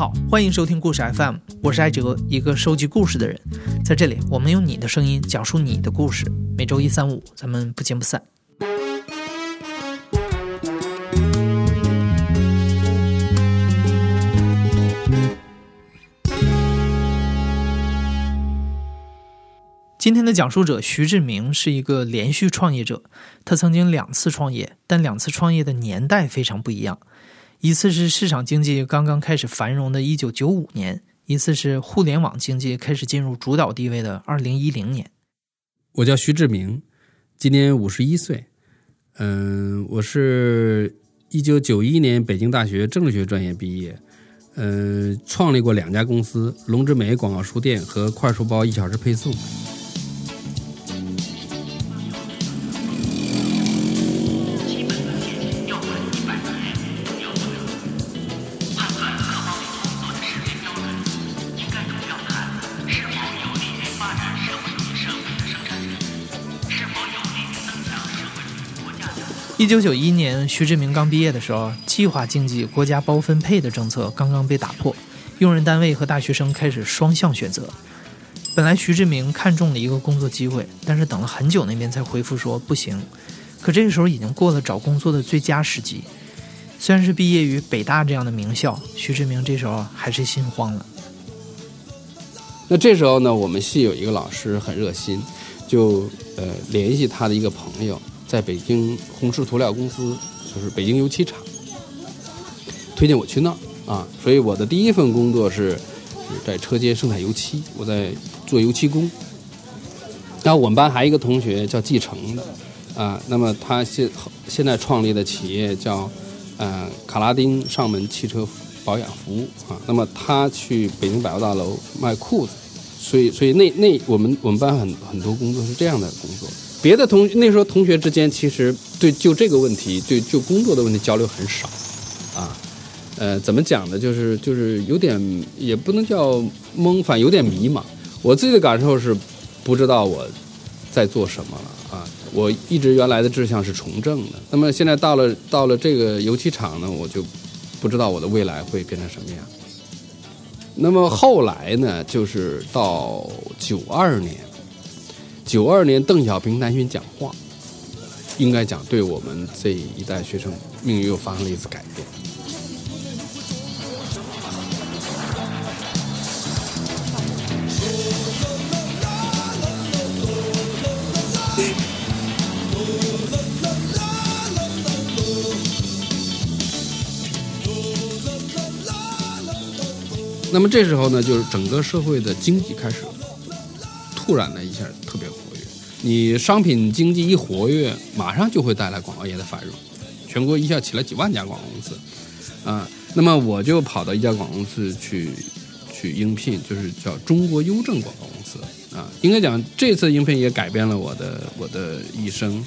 好，欢迎收听故事 FM，我是艾哲，一个收集故事的人。在这里，我们用你的声音讲述你的故事。每周一、三、五，咱们不见不散。今天的讲述者徐志明是一个连续创业者，他曾经两次创业，但两次创业的年代非常不一样。一次是市场经济刚刚开始繁荣的1995年，一次是互联网经济开始进入主导地位的2010年。我叫徐志明，今年五十一岁。嗯，我是一九九一年北京大学政治学专业毕业。嗯，创立过两家公司：龙之美广告书店和快书包一小时配送。九九一年，徐志明刚毕业的时候，计划经济国家包分配的政策刚刚被打破，用人单位和大学生开始双向选择。本来徐志明看中了一个工作机会，但是等了很久，那边才回复说不行。可这个时候已经过了找工作的最佳时机。虽然是毕业于北大这样的名校，徐志明这时候还是心慌了。那这时候呢，我们系有一个老师很热心，就呃联系他的一个朋友。在北京红石涂料公司，就是北京油漆厂，推荐我去那儿啊，所以我的第一份工作是在车间生产油漆，我在做油漆工。然后我们班还有一个同学叫继承的啊，那么他现现在创立的企业叫呃卡拉丁上门汽车保养服务啊，那么他去北京百货大楼卖裤子，所以所以那那我们我们班很很多工作是这样的工作。别的同那时候同学之间其实对就这个问题对就工作的问题交流很少，啊，呃，怎么讲呢？就是就是有点也不能叫懵，反有点迷茫。我自己的感受是不知道我在做什么了啊。我一直原来的志向是从政的，那么现在到了到了这个油漆厂呢，我就不知道我的未来会变成什么样。那么后来呢，就是到九二年。九二年，邓小平南巡讲话，应该讲对我们这一代学生命运又发生了一次改变。那么这时候呢，就是整个社会的经济开始突然的一下特别活跃。你商品经济一活跃，马上就会带来广告业的繁荣，全国一下起了几万家广告公司，啊，那么我就跑到一家广告公司去去应聘，就是叫中国邮政广告公司，啊，应该讲这次应聘也改变了我的我的一生，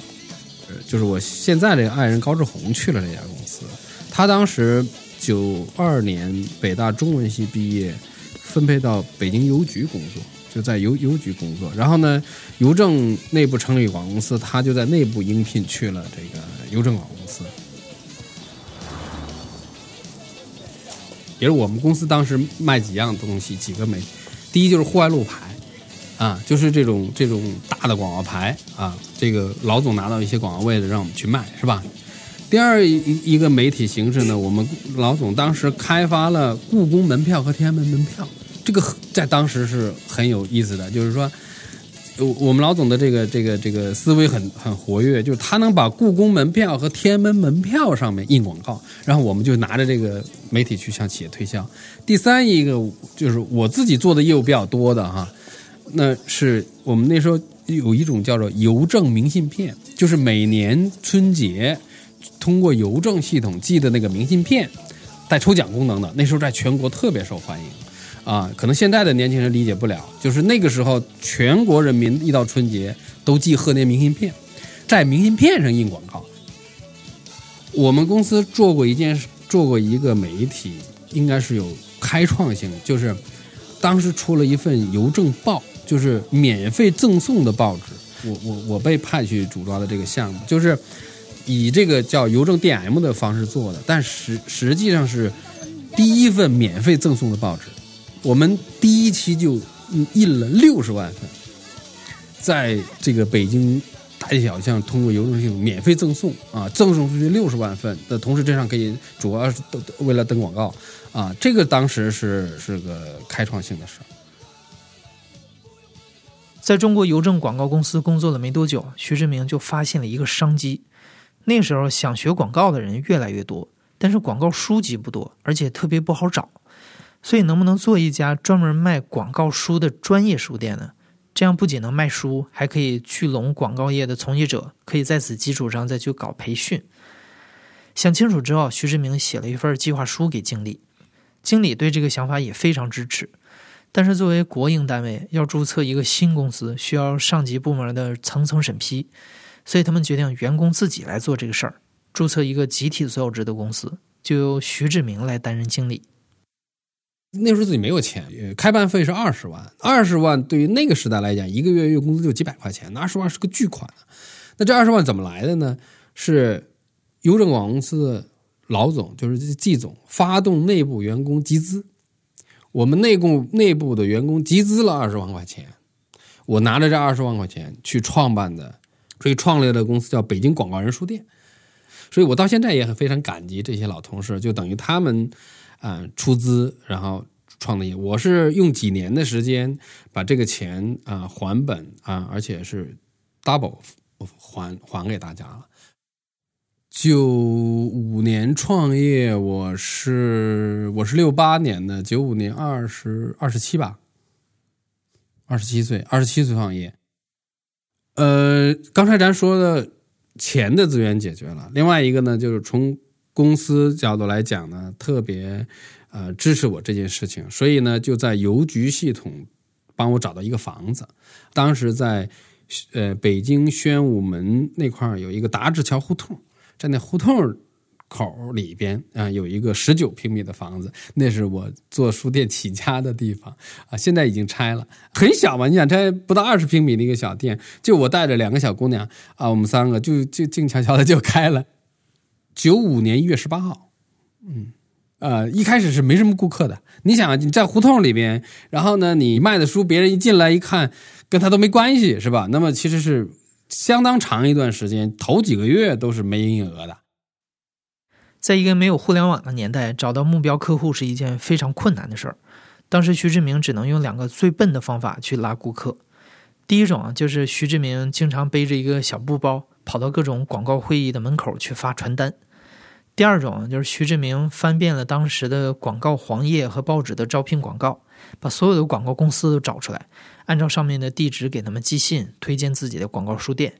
就是我现在这个爱人高志宏去了这家公司，他当时九二年北大中文系毕业，分配到北京邮局工作。就在邮邮局工作，然后呢，邮政内部成立广告公司，他就在内部应聘去了这个邮政广告公司。也是我们公司当时卖几样东西，几个媒，第一就是户外路牌，啊，就是这种这种大的广告牌啊，这个老总拿到一些广告位的让我们去卖，是吧？第二一一个媒体形式呢，我们老总当时开发了故宫门票和天安门门票。这个在当时是很有意思的，就是说，我我们老总的这个这个这个思维很很活跃，就是他能把故宫门票和天安门门票上面印广告，然后我们就拿着这个媒体去向企业推销。第三一个就是我自己做的业务比较多的哈，那是我们那时候有一种叫做邮政明信片，就是每年春节通过邮政系统寄的那个明信片，带抽奖功能的，那时候在全国特别受欢迎。啊，可能现在的年轻人理解不了，就是那个时候，全国人民一到春节都寄贺年明信片，在明信片上印广告。我们公司做过一件，做过一个媒体，应该是有开创性，就是当时出了一份邮政报，就是免费赠送的报纸。我我我被派去主抓的这个项目，就是以这个叫邮政 DM 的方式做的，但实实际上是。第一份免费赠送的报纸，我们第一期就印了六十万份，在这个北京大街小巷通过邮政系统免费赠送啊，赠送出去六十万份的同时，这上可以主要是为了登广告啊，这个当时是是个开创性的事儿。在中国邮政广告公司工作了没多久，徐志明就发现了一个商机。那时候想学广告的人越来越多，但是广告书籍不多，而且特别不好找。所以，能不能做一家专门卖广告书的专业书店呢？这样不仅能卖书，还可以聚拢广告业的从业者，可以在此基础上再去搞培训。想清楚之后，徐志明写了一份计划书给经理，经理对这个想法也非常支持。但是，作为国营单位，要注册一个新公司，需要上级部门的层层审批，所以他们决定员工自己来做这个事儿，注册一个集体所有制的公司，就由徐志明来担任经理。那时候自己没有钱，开办费是二十万，二十万对于那个时代来讲，一个月月工资就几百块钱，那二十万是个巨款。那这二十万怎么来的呢？是邮政广告公司的老总，就是季总，发动内部员工集资。我们内部内部的员工集资了二十万块钱，我拿着这二十万块钱去创办的，所以创立的公司叫北京广告人书店，所以我到现在也很非常感激这些老同事，就等于他们啊出资然后创的业，我是用几年的时间把这个钱啊还本啊，而且是 double 还还给大家了。九五年创业，我是我是六八年的，九五年二十二十七吧，二十七岁，二十七岁创业。呃，刚才咱说的钱的资源解决了，另外一个呢，就是从公司角度来讲呢，特别呃支持我这件事情，所以呢，就在邮局系统帮我找到一个房子，当时在呃北京宣武门那块有一个达志桥胡同。在那胡同口里边啊，有一个十九平米的房子，那是我做书店起家的地方啊。现在已经拆了，很小嘛，你想拆不到二十平米的一个小店，就我带着两个小姑娘啊，我们三个就就静悄悄的就开了。九五年一月十八号，嗯，呃，一开始是没什么顾客的。你想你在胡同里边，然后呢，你卖的书，别人一进来一看，跟他都没关系，是吧？那么其实是。相当长一段时间，头几个月都是没营业额的。在一个没有互联网的年代，找到目标客户是一件非常困难的事儿。当时徐志明只能用两个最笨的方法去拉顾客。第一种啊，就是徐志明经常背着一个小布包，跑到各种广告会议的门口去发传单。第二种就是徐志明翻遍了当时的广告黄页和报纸的招聘广告，把所有的广告公司都找出来。按照上面的地址给他们寄信，推荐自己的广告书店。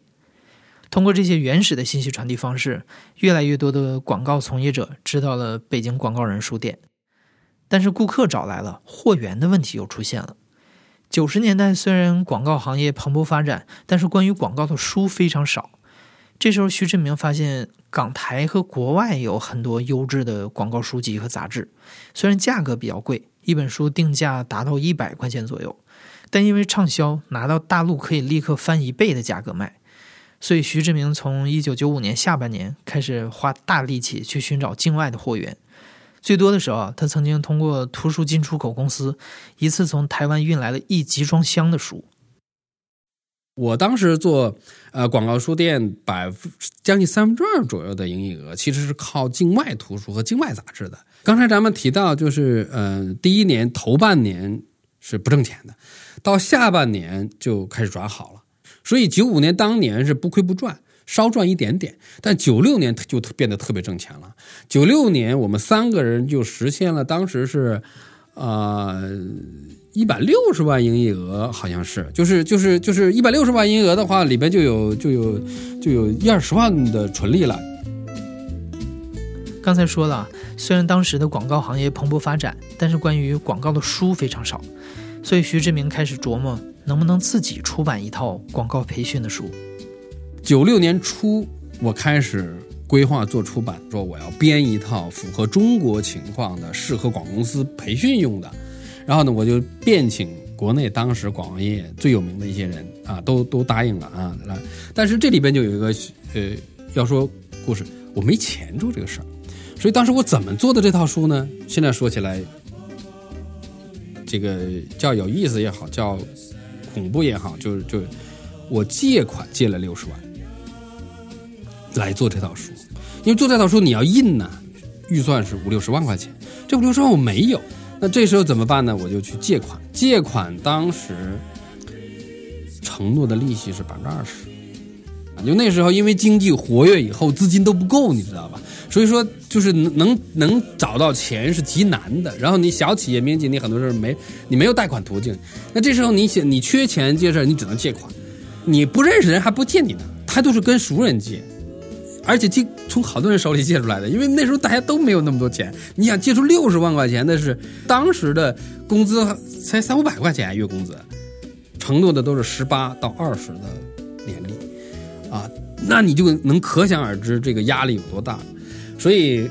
通过这些原始的信息传递方式，越来越多的广告从业者知道了北京广告人书店。但是顾客找来了，货源的问题又出现了。九十年代虽然广告行业蓬勃发展，但是关于广告的书非常少。这时候徐志明发现，港台和国外有很多优质的广告书籍和杂志，虽然价格比较贵，一本书定价达到一百块钱左右。但因为畅销，拿到大陆可以立刻翻一倍的价格卖，所以徐志明从一九九五年下半年开始花大力气去寻找境外的货源。最多的时候，他曾经通过图书进出口公司，一次从台湾运来了一集装箱的书。我当时做呃广告书店，百分将近三分之二左右的营业额，其实是靠境外图书和境外杂志的。刚才咱们提到，就是呃第一年头半年是不挣钱的。到下半年就开始转好了，所以九五年当年是不亏不赚，稍赚一点点。但九六年就变得特别挣钱了。九六年我们三个人就实现了，当时是，呃，一百六十万营业额，好像是，就是就是就是一百六十万营业额的话，里边就有就有就有一二十万的纯利了。刚才说了，虽然当时的广告行业蓬勃发展，但是关于广告的书非常少。所以徐志明开始琢磨能不能自己出版一套广告培训的书。九六年初，我开始规划做出版，说我要编一套符合中国情况的、适合广告公司培训用的。然后呢，我就遍请国内当时广告业最有名的一些人啊，都都答应了啊。但是这里边就有一个呃，要说故事，我没钱做这个事儿。所以当时我怎么做的这套书呢？现在说起来，这个叫有意思也好，叫恐怖也好，就是就我借款借了六十万来做这套书，因为做这套书你要印呢，预算是五六十万块钱，这五六十万我没有，那这时候怎么办呢？我就去借款，借款当时承诺的利息是百分之二十。就那时候，因为经济活跃以后，资金都不够，你知道吧？所以说，就是能能能找到钱是极难的。然后你小企业、民营企业，你很多时候没你没有贷款途径。那这时候你想你缺钱借事你只能借款。你不认识人还不借你呢，他都是跟熟人借，而且借从好多人手里借出来的。因为那时候大家都没有那么多钱，你想借出六十万块钱，那是当时的工资才三五百块钱月工资，承诺的都是十八到二十的年利。啊，那你就能可想而知这个压力有多大，所以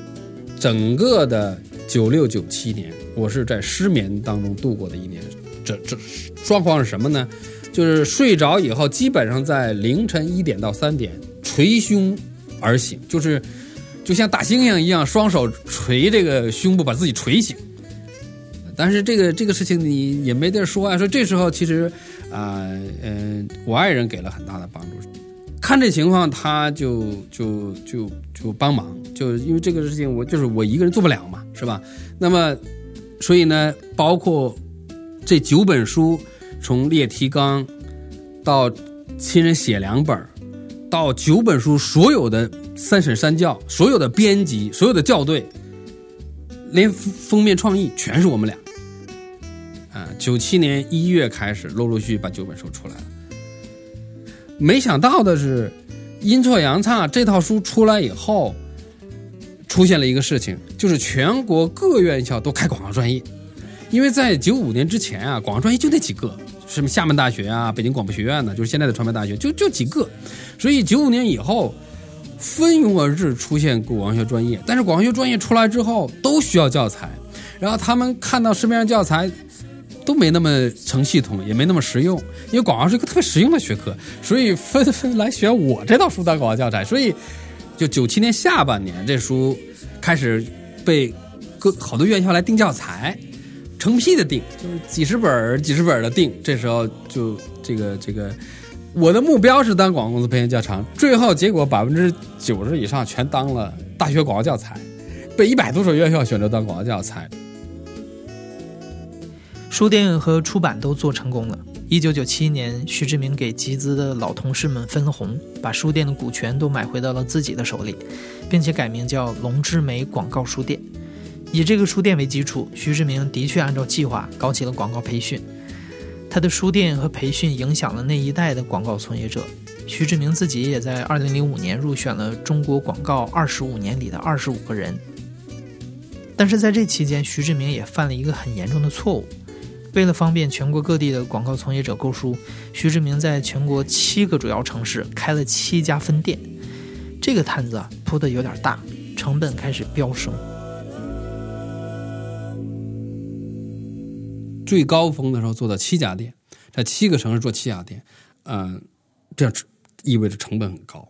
整个的九六九七年，我是在失眠当中度过的一年。这这状况是什么呢？就是睡着以后，基本上在凌晨一点到三点捶胸而醒，就是就像大猩猩一样，双手捶这个胸部，把自己捶醒。但是这个这个事情你也没地儿说啊。说这时候其实啊，嗯，我爱人给了很大的帮助。看这情况，他就就就就帮忙，就因为这个事情，我就是我一个人做不了嘛，是吧？那么，所以呢，包括这九本书，从列提纲到亲人写两本到九本书所有的三审三校，所有的编辑，所有的校对，连封面创意全是我们俩。啊，九七年一月开始，陆陆续续把九本书出来了。没想到的是，阴错阳差，这套书出来以后，出现了一个事情，就是全国各院校都开广告专业。因为在九五年之前啊，广告专业就那几个，什么厦门大学啊、北京广播学院呢，就是现在的传媒大学，就就几个。所以九五年以后，蜂拥而至出现广告学专业。但是广告学专业出来之后，都需要教材，然后他们看到市面上教材。都没那么成系统，也没那么实用，因为广告是一个特别实用的学科，所以纷纷来选我这套书当广告教材。所以，就九七年下半年，这书开始被各好多院校来订教材，成批的订，就是几十本几十本的订。这时候就这个这个，我的目标是当广告公司培训教程，最后结果百分之九十以上全当了大学广告教材，被一百多所院校选择当广告教材。书店和出版都做成功了。一九九七年，徐志明给集资的老同事们分红，把书店的股权都买回到了自己的手里，并且改名叫龙之美广告书店。以这个书店为基础，徐志明的确按照计划搞起了广告培训。他的书店和培训影响了那一代的广告从业者。徐志明自己也在二零零五年入选了中国广告二十五年里的二十五个人。但是在这期间，徐志明也犯了一个很严重的错误。为了方便全国各地的广告从业者购书，徐志明在全国七个主要城市开了七家分店。这个摊子铺的有点大，成本开始飙升。最高峰的时候做到七家店，在七个城市做七家店，嗯，这样意味着成本很高，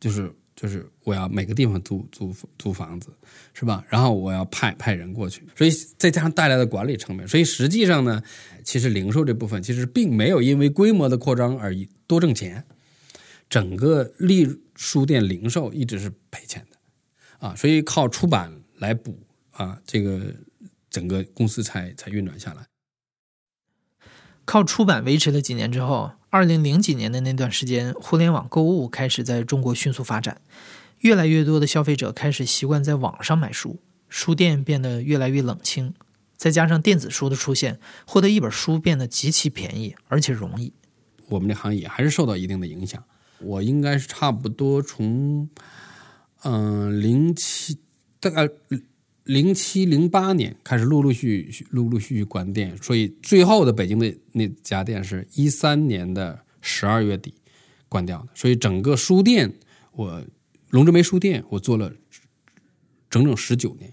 就是。就是我要每个地方租租租房子，是吧？然后我要派派人过去，所以再加上带来的管理成本，所以实际上呢，其实零售这部分其实并没有因为规模的扩张而多挣钱，整个利书店零售一直是赔钱的，啊，所以靠出版来补啊，这个整个公司才才运转下来。靠出版维持了几年之后。二零零几年的那段时间，互联网购物开始在中国迅速发展，越来越多的消费者开始习惯在网上买书，书店变得越来越冷清。再加上电子书的出现，获得一本书变得极其便宜，而且容易。我们这行业还是受到一定的影响。我应该是差不多从，嗯，零七大概。零七零八年开始陆陆续续陆陆续续关店，所以最后的北京的那家店是一三年的十二月底关掉的。所以整个书店，我龙之梅书店我做了整整十九年。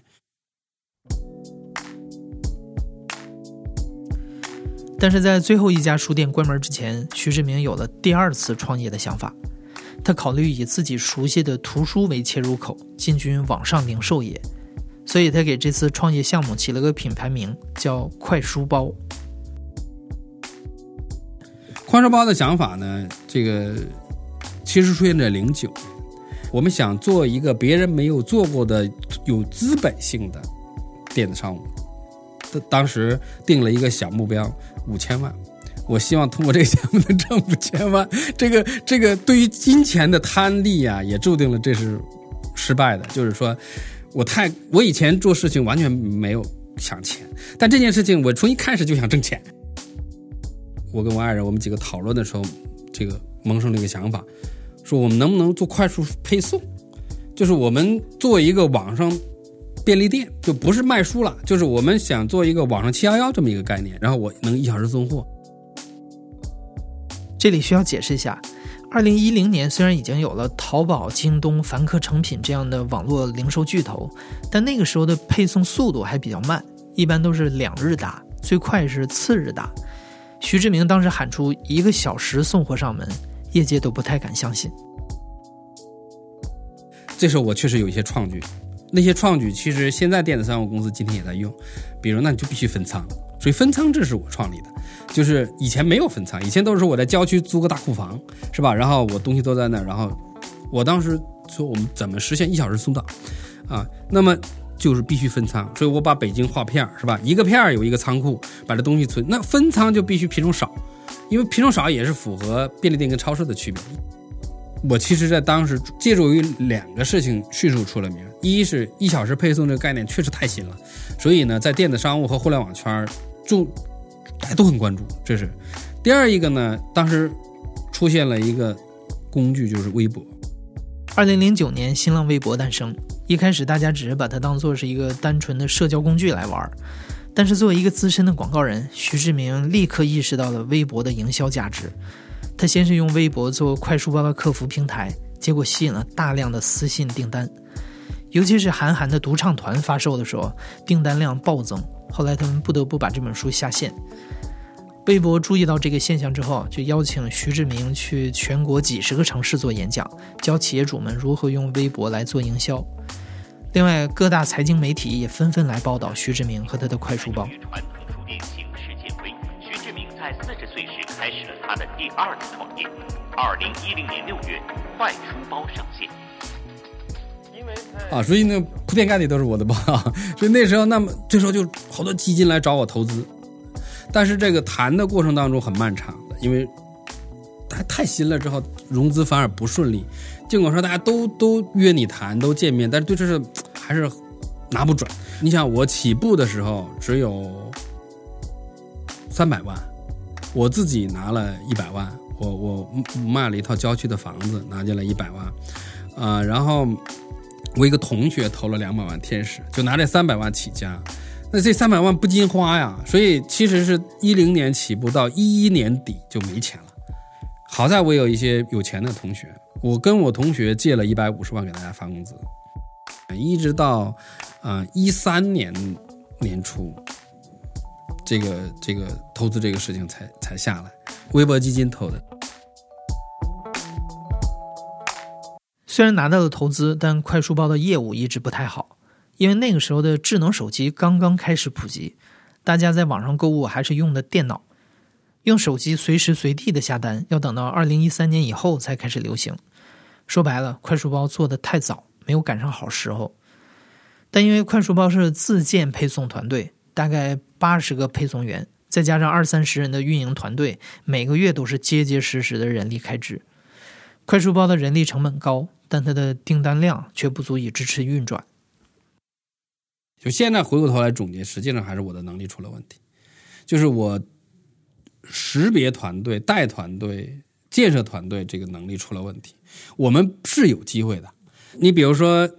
但是在最后一家书店关门之前，徐志明有了第二次创业的想法。他考虑以自己熟悉的图书为切入口，进军网上零售业，所以他给这次创业项目起了个品牌名叫“快书包”。快书包的想法呢，这个其实出现在零九年，我们想做一个别人没有做过的有资本性的电子商务，当时定了一个小目标五千万。我希望通过这个项目能挣五千万。这个这个对于金钱的贪利啊，也注定了这是失败的。就是说，我太我以前做事情完全没有想钱，但这件事情我从一开始就想挣钱。我跟我爱人我们几个讨论的时候，这个萌生了一个想法，说我们能不能做快速配送？就是我们做一个网上便利店，就不是卖书了，就是我们想做一个网上七幺幺这么一个概念，然后我能一小时送货。这里需要解释一下，二零一零年虽然已经有了淘宝、京东、凡客诚品这样的网络零售巨头，但那个时候的配送速度还比较慢，一般都是两日达，最快是次日达。徐志明当时喊出一个小时送货上门，业界都不太敢相信。这时候我确实有一些创举，那些创举其实现在电子商务公司今天也在用，比如那你就必须分仓，所以分仓制是我创立的。就是以前没有分仓，以前都是我在郊区租个大库房，是吧？然后我东西都在那，然后我当时说我们怎么实现一小时送到，啊，那么就是必须分仓，所以我把北京划片儿，是吧？一个片儿有一个仓库，把这东西存。那分仓就必须品种少，因为品种少也是符合便利店跟超市的区别。我其实在当时借助于两个事情迅速出了名，一是一小时配送这个概念确实太新了，所以呢，在电子商务和互联网圈儿就。大家都很关注，这是第二一个呢。当时出现了一个工具，就是微博。二零零九年，新浪微博诞生。一开始，大家只是把它当做是一个单纯的社交工具来玩。但是，作为一个资深的广告人，徐志明立刻意识到了微博的营销价值。他先是用微博做快书包的客服平台，结果吸引了大量的私信订单。尤其是韩寒的独唱团发售的时候，订单量暴增。后来他们不得不把这本书下线。微博注意到这个现象之后，就邀请徐志明去全国几十个城市做演讲，教企业主们如何用微博来做营销。另外，各大财经媒体也纷纷来报道徐志明和他的快书包。传统书店形势渐微，徐志明在四十岁时开始了他的第二次创业。二零一零年六月，快书包上线。啊，所以那铺天盖地都是我的包，所以那时候那么这时候就好多基金来找我投资。但是这个谈的过程当中很漫长的，因为太太新了，之后融资反而不顺利。尽管说大家都都约你谈，都见面，但是对这事还是拿不准。你想我起步的时候只有三百万，我自己拿了一百万，我我卖了一套郊区的房子，拿进来一百万，啊，然后我一个同学投了两百万天使，就拿这三百万起家。那这三百万不禁花呀，所以其实是一零年起步到一一年底就没钱了。好在我有一些有钱的同学，我跟我同学借了一百五十万给大家发工资，一直到啊一三年年初，这个这个投资这个事情才才下来，微博基金投的。虽然拿到了投资，但快书包的业务一直不太好。因为那个时候的智能手机刚刚开始普及，大家在网上购物还是用的电脑，用手机随时随地的下单，要等到二零一三年以后才开始流行。说白了，快书包做的太早，没有赶上好时候。但因为快书包是自建配送团队，大概八十个配送员，再加上二三十人的运营团队，每个月都是结结实实的人力开支。快书包的人力成本高，但它的订单量却不足以支持运转。就现在回过头来总结，实际上还是我的能力出了问题，就是我识别团队、带团队、建设团队这个能力出了问题。我们是有机会的，你比如说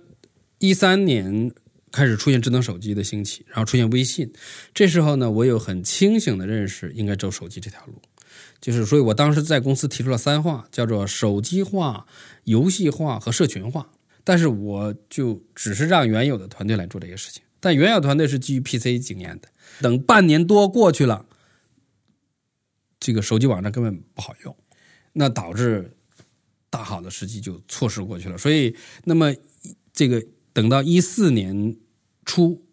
一三年开始出现智能手机的兴起，然后出现微信，这时候呢，我有很清醒的认识，应该走手机这条路。就是所以我当时在公司提出了三化，叫做手机化、游戏化和社群化，但是我就只是让原有的团队来做这些事情。但原有团队是基于 PC 经验的，等半年多过去了，这个手机网站根本不好用，那导致大好的时机就错失过去了。所以，那么这个等到一四年初，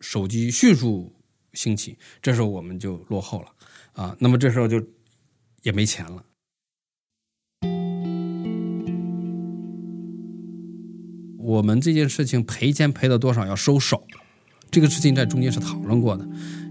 手机迅速兴起，这时候我们就落后了啊。那么这时候就也没钱了。我们这件事情赔钱赔了多少要收手，这个事情在中间是讨论过的，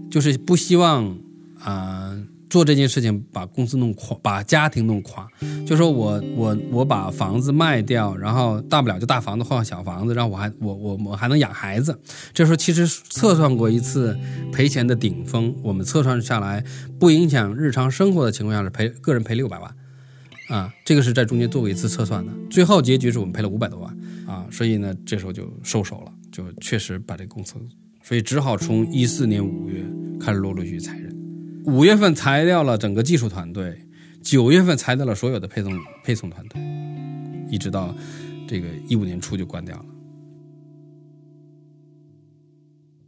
就是不希望啊、做这件事情把公司弄垮，把家庭弄垮。就说我我我把房子卖掉，然后大不了就大房子换小房子，然后我还我我我还能养孩子。这时候其实测算过一次赔钱的顶峰，我们测算下来不影响日常生活的情况下是赔个人赔六百万。啊，这个是在中间做过一次测算的，最后结局是我们赔了五百多万啊，所以呢，这时候就收手了，就确实把这个公司，所以只好从一四年五月开始陆陆续续裁人，五月份裁掉了整个技术团队，九月份裁掉了所有的配送配送团队，一直到这个一五年初就关掉了。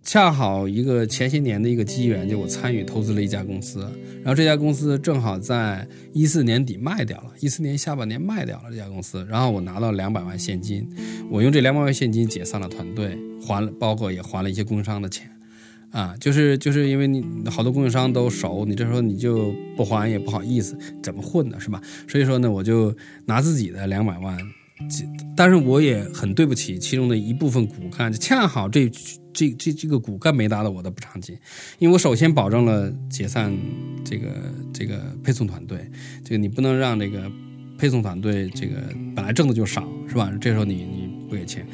恰好一个前些年的一个机缘，就我参与投资了一家公司，然后这家公司正好在一四年底卖掉了，一四年下半年卖掉了这家公司，然后我拿到两百万现金，我用这两百万现金解散了团队，还了包括也还了一些供应商的钱，啊，就是就是因为你好多供应商都熟，你这时候你就不还也不好意思，怎么混呢是吧？所以说呢，我就拿自己的两百万。但是我也很对不起其中的一部分骨干，恰好这这这这个骨干没拿到我的补偿金，因为我首先保证了解散这个这个配送团队，这个你不能让这个配送团队这个本来挣的就少是吧？这时候你你不给钱，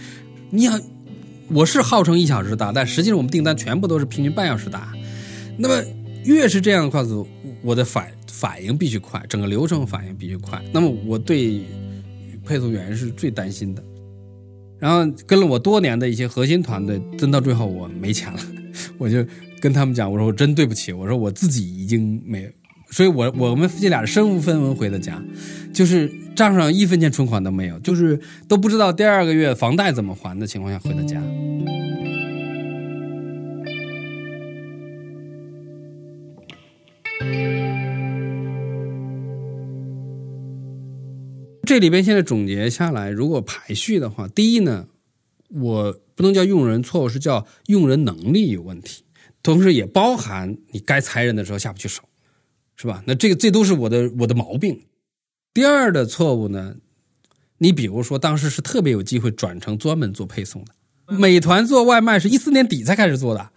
你要我是号称一小时打，但实际上我们订单全部都是平均半小时打，那么越是这样的话子，我的反反应必须快，整个流程反应必须快，那么我对。配送员是最担心的，然后跟了我多年的一些核心团队，真到最后我没钱了，我就跟他们讲，我说我真对不起，我说我自己已经没，所以我我们夫妻俩身无分文回的家，就是账上一分钱存款都没有，就是都不知道第二个月房贷怎么还的情况下回的家。这里边现在总结下来，如果排序的话，第一呢，我不能叫用人错误，是叫用人能力有问题，同时也包含你该裁人的时候下不去手，是吧？那这个这都是我的我的毛病。第二的错误呢，你比如说当时是特别有机会转成专门做配送的，美团做外卖是一四年底才开始做的，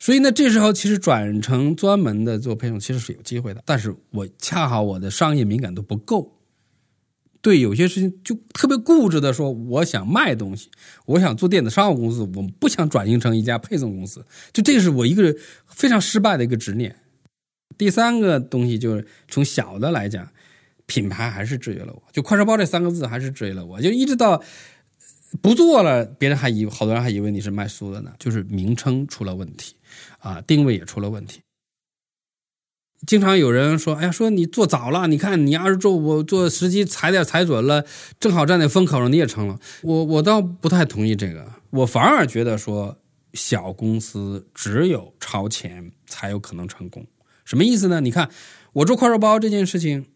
所以呢，这时候其实转成专门的做配送其实是有机会的，但是我恰好我的商业敏感度不够。对有些事情就特别固执的说，我想卖东西，我想做电子商务公司，我不想转型成一家配送公司，就这是我一个非常失败的一个执念。第三个东西就是从小的来讲，品牌还是制约了我，就快车包这三个字还是制约了我，就一直到不做了，别人还以好多人还以为你是卖书的呢，就是名称出了问题，啊，定位也出了问题。经常有人说：“哎呀，说你做早了，你看你要是做我做时机踩点踩准了，正好站在风口上，你也成了。”我我倒不太同意这个，我反而觉得说小公司只有超前才有可能成功。什么意思呢？你看我做快手包这件事情，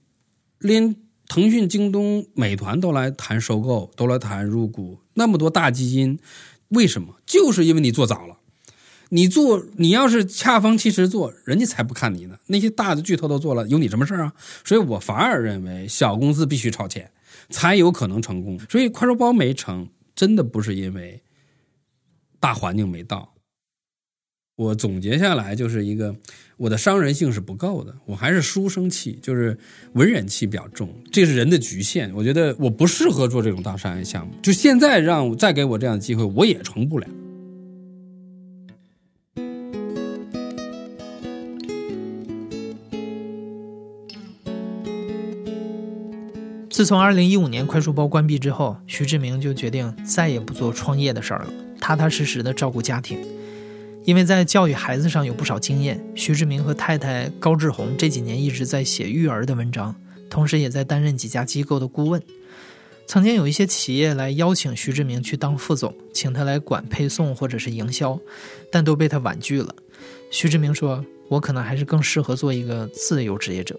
连腾讯、京东、美团都来谈收购，都来谈入股，那么多大基金，为什么？就是因为你做早了。你做，你要是恰逢其时做，人家才不看你呢。那些大的巨头都做了，有你什么事啊？所以我反而认为小公司必须超前，才有可能成功。所以快手包没成，真的不是因为大环境没到。我总结下来就是一个，我的商人性是不够的，我还是书生气，就是文人气比较重，这是人的局限。我觉得我不适合做这种大商业项目。就现在让再给我这样的机会，我也成不了。自从2015年快书包关闭之后，徐志明就决定再也不做创业的事儿了，踏踏实实的照顾家庭。因为在教育孩子上有不少经验，徐志明和太太高志红这几年一直在写育儿的文章，同时也在担任几家机构的顾问。曾经有一些企业来邀请徐志明去当副总，请他来管配送或者是营销，但都被他婉拒了。徐志明说：“我可能还是更适合做一个自由职业者。”